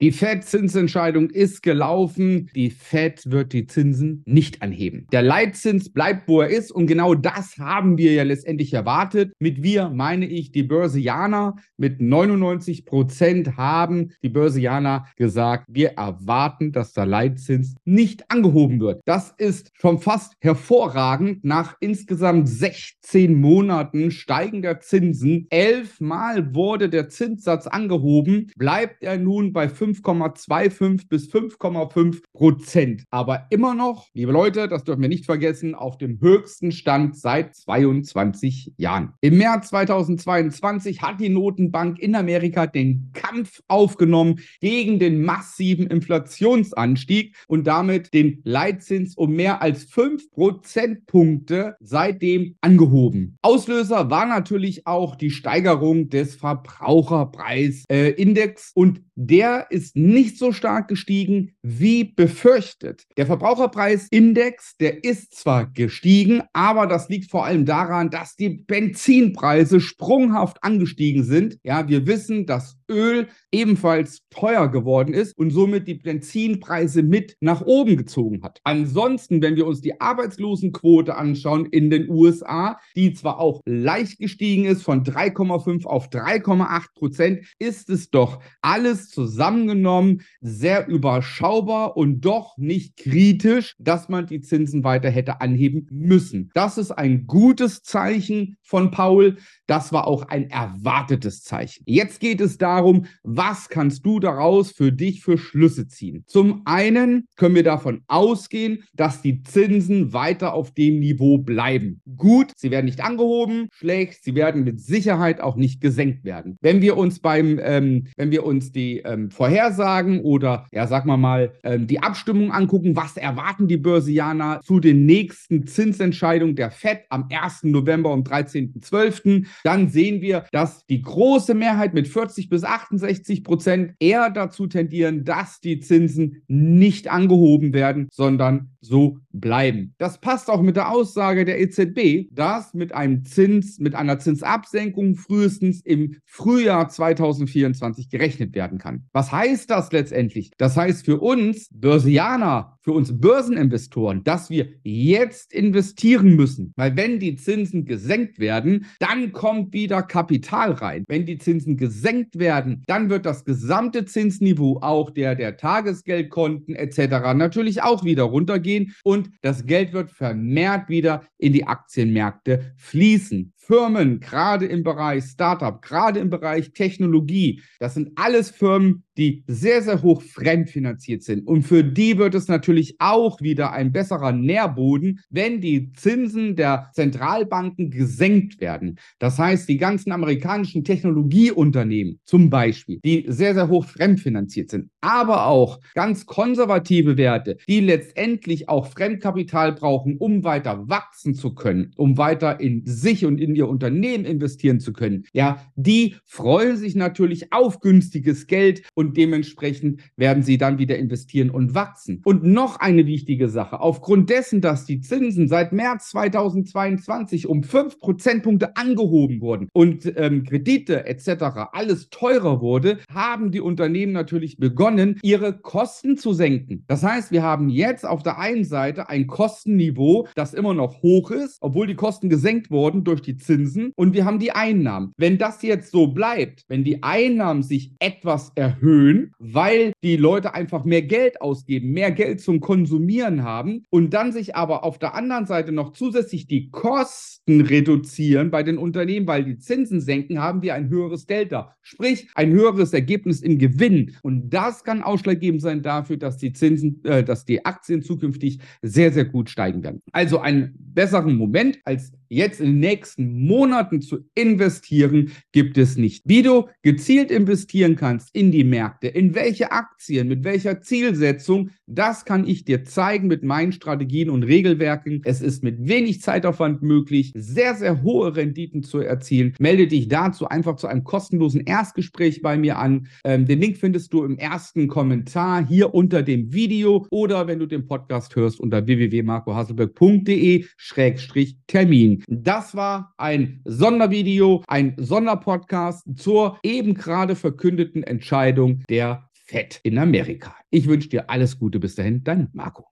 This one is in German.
Die Fed-Zinsentscheidung ist gelaufen. Die Fed wird die Zinsen nicht anheben. Der Leitzins bleibt, wo er ist. Und genau das haben wir ja letztendlich erwartet. Mit wir meine ich die Börsianer. Mit 99 Prozent haben die Börsianer gesagt, wir erwarten, dass der Leitzins nicht angehoben wird. Das ist schon fast hervorragend. Nach insgesamt 16 Monaten steigender Zinsen, elfmal wurde der Zinssatz angehoben, bleibt er nun bei 5,25 bis 5,5 Prozent. Aber immer noch, liebe Leute, das dürfen wir nicht vergessen, auf dem höchsten Stand seit 22 Jahren. Im März 2022 hat die Notenbank in Amerika den Kampf aufgenommen gegen den massiven Inflationsanstieg und damit den Leitzins um mehr als 5 Prozentpunkte seitdem angehoben. Auslöser war natürlich auch die Steigerung des Verbraucherpreisindex äh, und der ist nicht so stark gestiegen wie befürchtet. Der Verbraucherpreisindex, der ist zwar gestiegen, aber das liegt vor allem daran, dass die Benzinpreise sprunghaft angestiegen sind. Ja, wir wissen, dass Öl ebenfalls teuer geworden ist und somit die Benzinpreise mit nach oben gezogen hat. Ansonsten, wenn wir uns die Arbeitslosenquote anschauen in den USA, die zwar auch leicht gestiegen ist von 3,5 auf 3,8 Prozent, ist es doch alles zusammengenommen sehr überschaubar und doch nicht kritisch, dass man die Zinsen weiter hätte anheben müssen. Das ist ein gutes Zeichen von Paul. Das war auch ein erwartetes Zeichen. Jetzt geht es darum, was kannst du daraus für dich für Schlüsse ziehen? Zum einen können wir davon ausgehen, dass die Zinsen weiter auf dem Niveau bleiben. Gut, sie werden nicht angehoben, schlecht, sie werden mit Sicherheit auch nicht gesenkt werden. Wenn wir uns beim, ähm, wenn wir uns die ähm, Vorhersagen oder, ja, sag mal mal, ähm, die Abstimmung angucken, was erwarten die Börsianer zu den nächsten Zinsentscheidungen der FED am 1. November und 13.12., dann sehen wir, dass die große Mehrheit mit 40 bis 68 Prozent eher dazu tendieren, dass die Zinsen nicht angehoben werden, sondern so bleiben. Das passt auch mit der Aussage der EZB, dass mit einem Zins, mit einer Zinsabsenkung frühestens im Frühjahr 2024 gerechnet werden kann. Was heißt das letztendlich? Das heißt für uns Börsianer, für uns Börseninvestoren, dass wir jetzt investieren müssen, weil wenn die Zinsen gesenkt werden, dann kommt wieder Kapital rein. Wenn die Zinsen gesenkt werden, dann wird das gesamte Zinsniveau, auch der der Tagesgeldkonten etc. natürlich auch wieder runtergehen und das Geld wird vermehrt wieder in die Aktienmärkte fließen. Firmen, gerade im Bereich Startup, gerade im Bereich Technologie, das sind alles Firmen, die sehr, sehr hoch fremdfinanziert sind. Und für die wird es natürlich auch wieder ein besserer Nährboden, wenn die Zinsen der Zentralbanken gesenkt werden. Das heißt, die ganzen amerikanischen Technologieunternehmen zum Beispiel, die sehr, sehr hoch fremdfinanziert sind, aber auch ganz konservative Werte, die letztendlich auch Fremdkapital brauchen, um weiter wachsen zu können, um weiter in sich und in ihr Unternehmen investieren zu können, ja, die freuen sich natürlich auf günstiges Geld und dementsprechend werden sie dann wieder investieren und wachsen. Und noch eine wichtige Sache, aufgrund dessen, dass die Zinsen seit März 2022 um 5 Prozentpunkte angehoben wurden und ähm, Kredite etc. alles teurer wurde, haben die Unternehmen natürlich begonnen, ihre Kosten zu senken. Das heißt, wir haben jetzt auf der einen Seite ein Kostenniveau, das immer noch hoch ist, obwohl die Kosten gesenkt wurden durch die Zinsen und wir haben die Einnahmen. Wenn das jetzt so bleibt, wenn die Einnahmen sich etwas erhöhen, weil die Leute einfach mehr Geld ausgeben, mehr Geld zum Konsumieren haben und dann sich aber auf der anderen Seite noch zusätzlich die Kosten reduzieren bei den Unternehmen, weil die Zinsen senken, haben wir ein höheres Delta, sprich ein höheres Ergebnis im Gewinn. Und das kann ausschlaggebend sein dafür, dass die Zinsen, äh, dass die Aktien zukünftig sehr, sehr gut steigen werden. Also einen besseren Moment als jetzt in den nächsten Monaten zu investieren, gibt es nicht. Wie du gezielt investieren kannst in die Märkte, in welche Aktien, mit welcher Zielsetzung, das kann ich dir zeigen mit meinen Strategien und Regelwerken. Es ist mit wenig Zeitaufwand möglich, sehr, sehr hohe Renditen zu erzielen. Melde dich dazu einfach zu einem kostenlosen Erstgespräch bei mir an. Ähm, den Link findest du im ersten Kommentar hier unter dem Video oder wenn du den Podcast hörst unter www.marcohasselberg.de-termin. Das war ein Sondervideo, ein Sonderpodcast zur eben gerade verkündeten Entscheidung der Fett in Amerika. Ich wünsche dir alles Gute bis dahin, dein Marco.